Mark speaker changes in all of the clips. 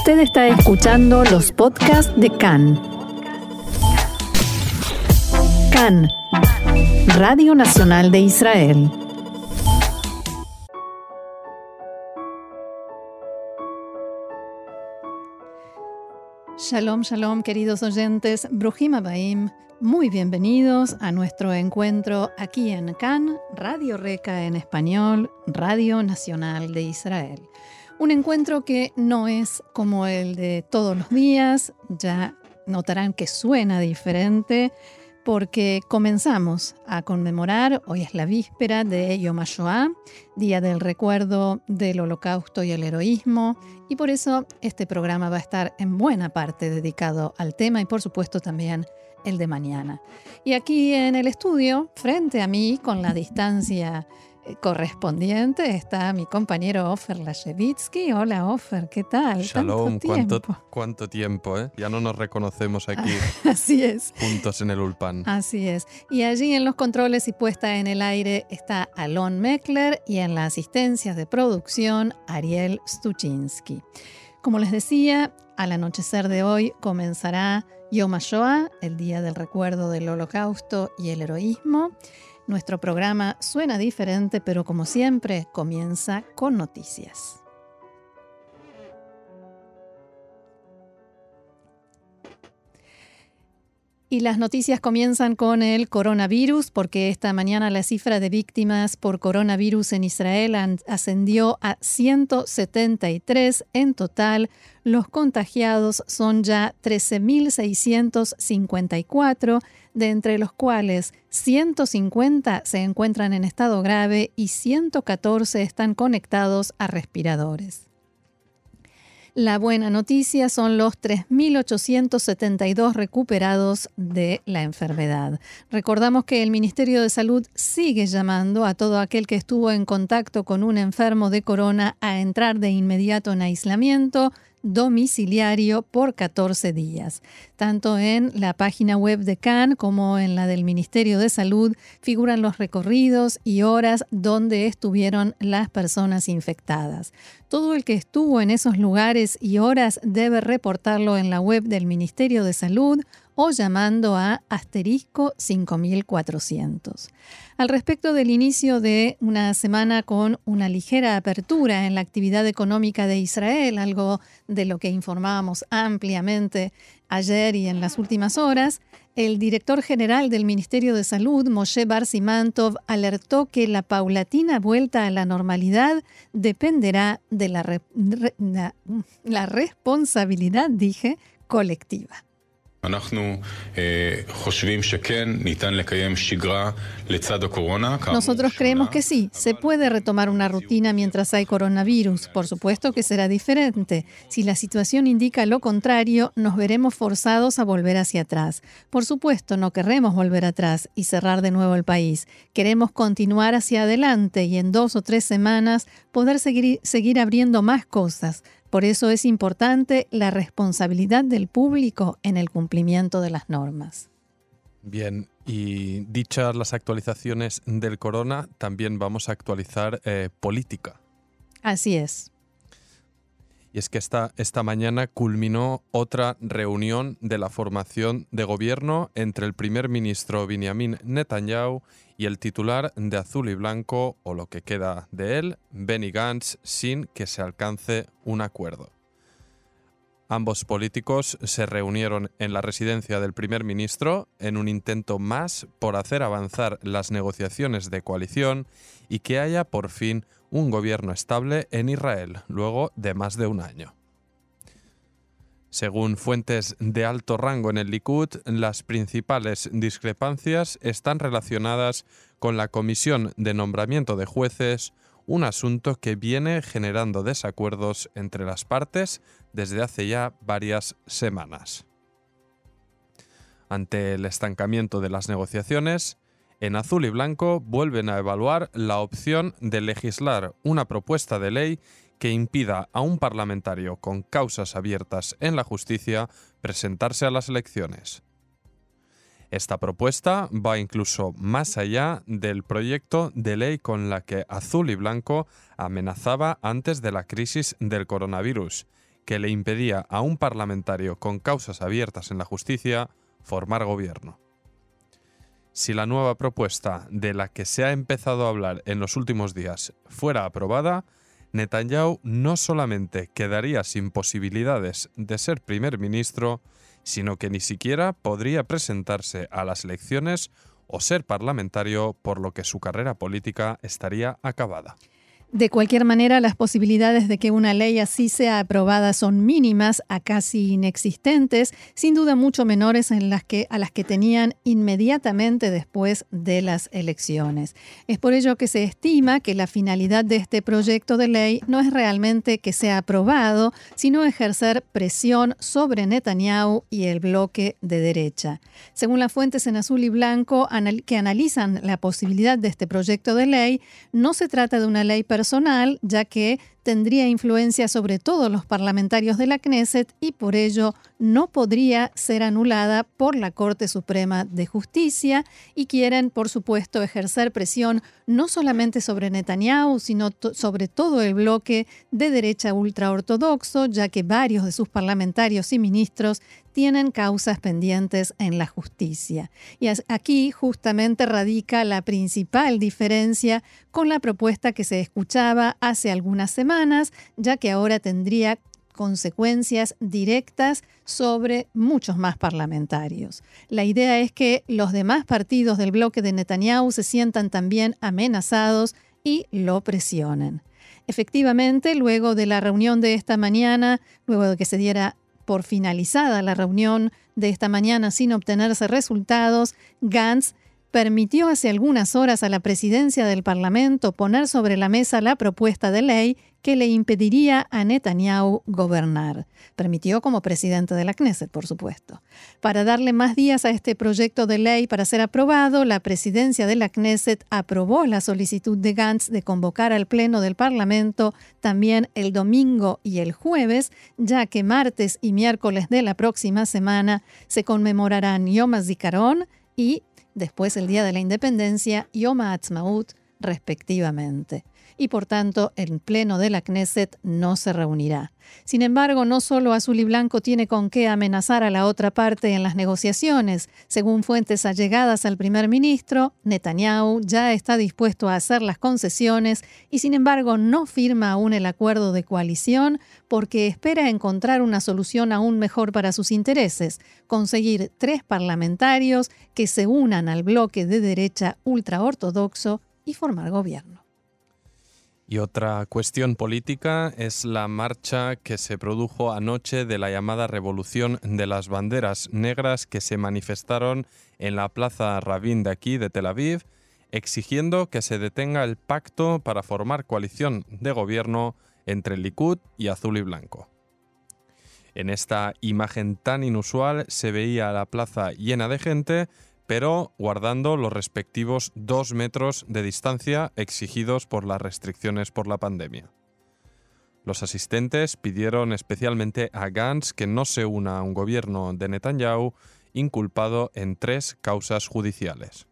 Speaker 1: Usted está escuchando los podcasts de CAN. CAN, Radio Nacional de Israel. Shalom, shalom, queridos oyentes. Brujim Abaim, muy bienvenidos a nuestro encuentro aquí en CAN, Radio Reca en español, Radio Nacional de Israel. Un encuentro que no es como el de todos los días, ya notarán que suena diferente porque comenzamos a conmemorar, hoy es la víspera de Yom HaShoah, Día del Recuerdo del Holocausto y el Heroísmo, y por eso este programa va a estar en buena parte dedicado al tema y por supuesto también el de mañana. Y aquí en el estudio, frente a mí, con la distancia correspondiente está mi compañero Ofer Lashevitsky. Hola Ofer, ¿qué tal?
Speaker 2: Shalom, ¿Cuánto, cuánto tiempo, ¿eh? Ya no nos reconocemos aquí.
Speaker 1: Así es.
Speaker 2: Juntos en el Ulpan.
Speaker 1: Así es. Y allí en los controles y puesta en el aire está Alon Meckler y en la asistencia de producción Ariel Stuczynski. Como les decía, al anochecer de hoy comenzará Yom HaShoah, el Día del Recuerdo del Holocausto y el Heroísmo. Nuestro programa suena diferente, pero como siempre comienza con noticias. Y las noticias comienzan con el coronavirus, porque esta mañana la cifra de víctimas por coronavirus en Israel ascendió a 173 en total. Los contagiados son ya 13.654, de entre los cuales 150 se encuentran en estado grave y 114 están conectados a respiradores. La buena noticia son los 3.872 recuperados de la enfermedad. Recordamos que el Ministerio de Salud sigue llamando a todo aquel que estuvo en contacto con un enfermo de corona a entrar de inmediato en aislamiento domiciliario por 14 días. Tanto en la página web de CAN como en la del Ministerio de Salud figuran los recorridos y horas donde estuvieron las personas infectadas. Todo el que estuvo en esos lugares y horas debe reportarlo en la web del Ministerio de Salud o llamando a asterisco 5400. Al respecto del inicio de una semana con una ligera apertura en la actividad económica de Israel, algo de lo que informábamos ampliamente ayer y en las últimas horas, el director general del Ministerio de Salud, Moshe Bar Simantov, alertó que la paulatina vuelta a la normalidad dependerá de la, la responsabilidad, dije, colectiva. Nosotros creemos que sí, se puede retomar una rutina mientras hay coronavirus. Por supuesto que será diferente. Si la situación indica lo contrario, nos veremos forzados a volver hacia atrás. Por supuesto, no queremos volver atrás y cerrar de nuevo el país. Queremos continuar hacia adelante y en dos o tres semanas poder seguir, seguir abriendo más cosas por eso es importante la responsabilidad del público en el cumplimiento de las normas.
Speaker 2: Bien, y dichas las actualizaciones del corona, también vamos a actualizar eh, política.
Speaker 1: Así es.
Speaker 2: Y es que esta, esta mañana culminó otra reunión de la formación de gobierno entre el primer ministro Benjamin Netanyahu y el titular de Azul y Blanco, o lo que queda de él, Benny Gantz, sin que se alcance un acuerdo. Ambos políticos se reunieron en la residencia del primer ministro en un intento más por hacer avanzar las negociaciones de coalición y que haya por fin un gobierno estable en Israel, luego de más de un año. Según fuentes de alto rango en el Likud, las principales discrepancias están relacionadas con la comisión de nombramiento de jueces, un asunto que viene generando desacuerdos entre las partes desde hace ya varias semanas. Ante el estancamiento de las negociaciones, en azul y blanco vuelven a evaluar la opción de legislar una propuesta de ley que impida a un parlamentario con causas abiertas en la justicia presentarse a las elecciones. Esta propuesta va incluso más allá del proyecto de ley con la que Azul y Blanco amenazaba antes de la crisis del coronavirus, que le impedía a un parlamentario con causas abiertas en la justicia formar gobierno. Si la nueva propuesta de la que se ha empezado a hablar en los últimos días fuera aprobada, Netanyahu no solamente quedaría sin posibilidades de ser primer ministro, sino que ni siquiera podría presentarse a las elecciones o ser parlamentario, por lo que su carrera política estaría acabada.
Speaker 1: De cualquier manera, las posibilidades de que una ley así sea aprobada son mínimas a casi inexistentes, sin duda mucho menores en las que, a las que tenían inmediatamente después de las elecciones. Es por ello que se estima que la finalidad de este proyecto de ley no es realmente que sea aprobado, sino ejercer presión sobre Netanyahu y el bloque de derecha. Según las fuentes en azul y blanco que analizan la posibilidad de este proyecto de ley, no se trata de una ley personal, ya que tendría influencia sobre todos los parlamentarios de la Knesset y por ello no podría ser anulada por la Corte Suprema de Justicia y quieren, por supuesto, ejercer presión no solamente sobre Netanyahu, sino sobre todo el bloque de derecha ultraortodoxo, ya que varios de sus parlamentarios y ministros tienen causas pendientes en la justicia. Y aquí justamente radica la principal diferencia con la propuesta que se escuchaba hace algunas semanas ya que ahora tendría consecuencias directas sobre muchos más parlamentarios. La idea es que los demás partidos del bloque de Netanyahu se sientan también amenazados y lo presionen. Efectivamente, luego de la reunión de esta mañana, luego de que se diera por finalizada la reunión de esta mañana sin obtenerse resultados, Gantz permitió hace algunas horas a la presidencia del Parlamento poner sobre la mesa la propuesta de ley que le impediría a Netanyahu gobernar. Permitió como presidente de la Knesset, por supuesto. Para darle más días a este proyecto de ley para ser aprobado, la presidencia de la Knesset aprobó la solicitud de Gantz de convocar al Pleno del Parlamento también el domingo y el jueves, ya que martes y miércoles de la próxima semana se conmemorarán Yom HaZikaron y después el Día de la Independencia, Yom HaAtzmaut, respectivamente y por tanto el Pleno de la Knesset no se reunirá. Sin embargo, no solo Azul y Blanco tiene con qué amenazar a la otra parte en las negociaciones. Según fuentes allegadas al primer ministro, Netanyahu ya está dispuesto a hacer las concesiones y sin embargo no firma aún el acuerdo de coalición porque espera encontrar una solución aún mejor para sus intereses, conseguir tres parlamentarios que se unan al bloque de derecha ultraortodoxo y formar gobierno.
Speaker 2: Y otra cuestión política es la marcha que se produjo anoche de la llamada Revolución de las Banderas Negras que se manifestaron en la Plaza Rabin de aquí, de Tel Aviv, exigiendo que se detenga el pacto para formar coalición de gobierno entre Likud y Azul y Blanco. En esta imagen tan inusual se veía la plaza llena de gente, pero guardando los respectivos dos metros de distancia exigidos por las restricciones por la pandemia. Los asistentes pidieron especialmente a Gantz que no se una a un gobierno de Netanyahu inculpado en tres causas judiciales.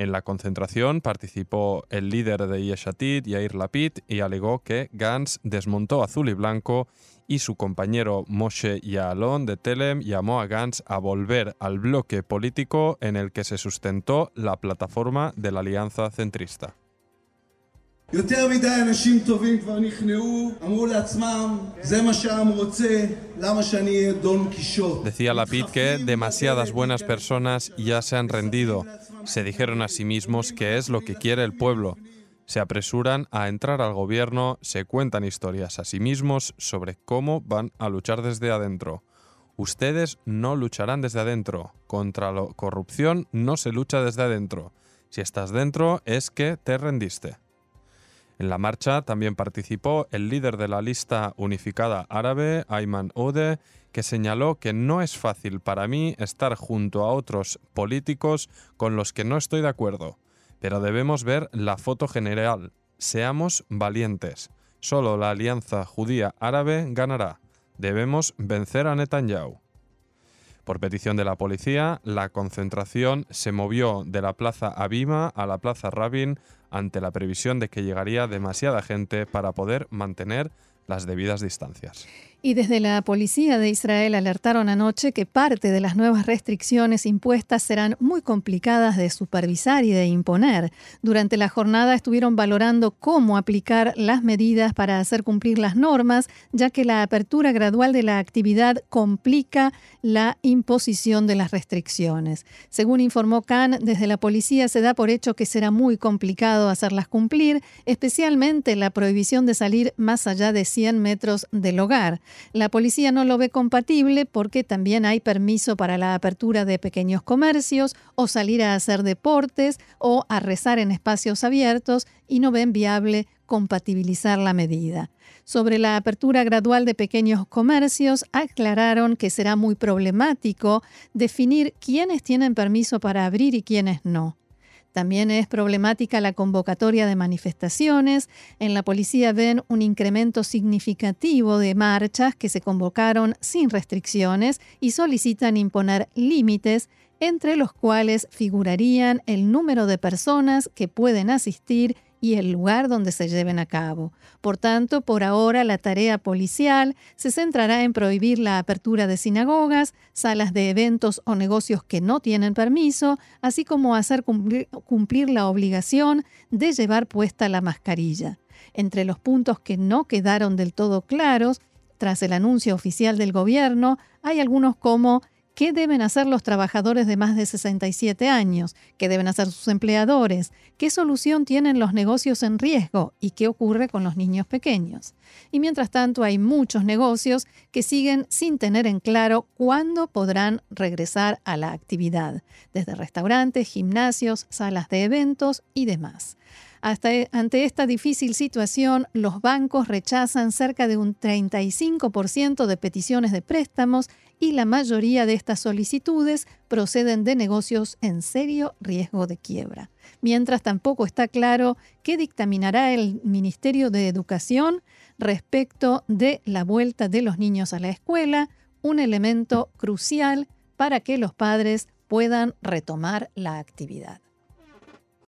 Speaker 2: En la concentración participó el líder de Yeshatid, Yair Lapid, y alegó que Gantz desmontó azul y blanco y su compañero Moshe Yaalon de Telem llamó a Gantz a volver al bloque político en el que se sustentó la plataforma de la Alianza Centrista. Decía Lapid que demasiadas buenas personas ya se han rendido. Se dijeron a sí mismos que es lo que quiere el pueblo se apresuran a entrar al gobierno, se cuentan historias a sí mismos sobre cómo van a luchar desde adentro. Ustedes no lucharán desde adentro. Contra la corrupción no se lucha desde adentro. Si estás dentro es que te rendiste. En la marcha también participó el líder de la lista unificada árabe, Ayman Ode, que señaló que no es fácil para mí estar junto a otros políticos con los que no estoy de acuerdo pero debemos ver la foto general. Seamos valientes. Solo la alianza judía-árabe ganará. Debemos vencer a Netanyahu. Por petición de la policía, la concentración se movió de la plaza Abima a la plaza Rabin ante la previsión de que llegaría demasiada gente para poder mantener las debidas distancias.
Speaker 1: Y desde la policía de Israel alertaron anoche que parte de las nuevas restricciones impuestas serán muy complicadas de supervisar y de imponer. Durante la jornada estuvieron valorando cómo aplicar las medidas para hacer cumplir las normas, ya que la apertura gradual de la actividad complica la imposición de las restricciones. Según informó Khan, desde la policía se da por hecho que será muy complicado hacerlas cumplir, especialmente la prohibición de salir más allá de 100 metros del hogar. La policía no lo ve compatible porque también hay permiso para la apertura de pequeños comercios o salir a hacer deportes o a rezar en espacios abiertos y no ven viable compatibilizar la medida. Sobre la apertura gradual de pequeños comercios, aclararon que será muy problemático definir quiénes tienen permiso para abrir y quiénes no. También es problemática la convocatoria de manifestaciones. En la policía ven un incremento significativo de marchas que se convocaron sin restricciones y solicitan imponer límites entre los cuales figurarían el número de personas que pueden asistir y el lugar donde se lleven a cabo. Por tanto, por ahora la tarea policial se centrará en prohibir la apertura de sinagogas, salas de eventos o negocios que no tienen permiso, así como hacer cumplir, la obligación de llevar puesta la mascarilla. Entre los puntos que no quedaron del todo claros, tras el anuncio oficial del gobierno, hay algunos como ¿Qué deben hacer los trabajadores de más de 67 años? ¿Qué deben hacer sus empleadores? ¿Qué solución tienen los negocios en riesgo? ¿Y qué ocurre con los niños pequeños? Y mientras tanto hay muchos negocios que siguen sin tener en claro cuándo podrán regresar a la actividad, desde restaurantes, gimnasios, salas de eventos y demás. Hasta, e, ante esta difícil situación, los bancos rechazan cerca de un 35% de peticiones de préstamos y la mayoría de estas solicitudes proceden de negocios en serio riesgo de quiebra. Mientras tampoco está claro qué dictaminará el Ministerio de Educación respecto de la vuelta de los niños a la escuela, un elemento crucial para que los padres puedan retomar la actividad.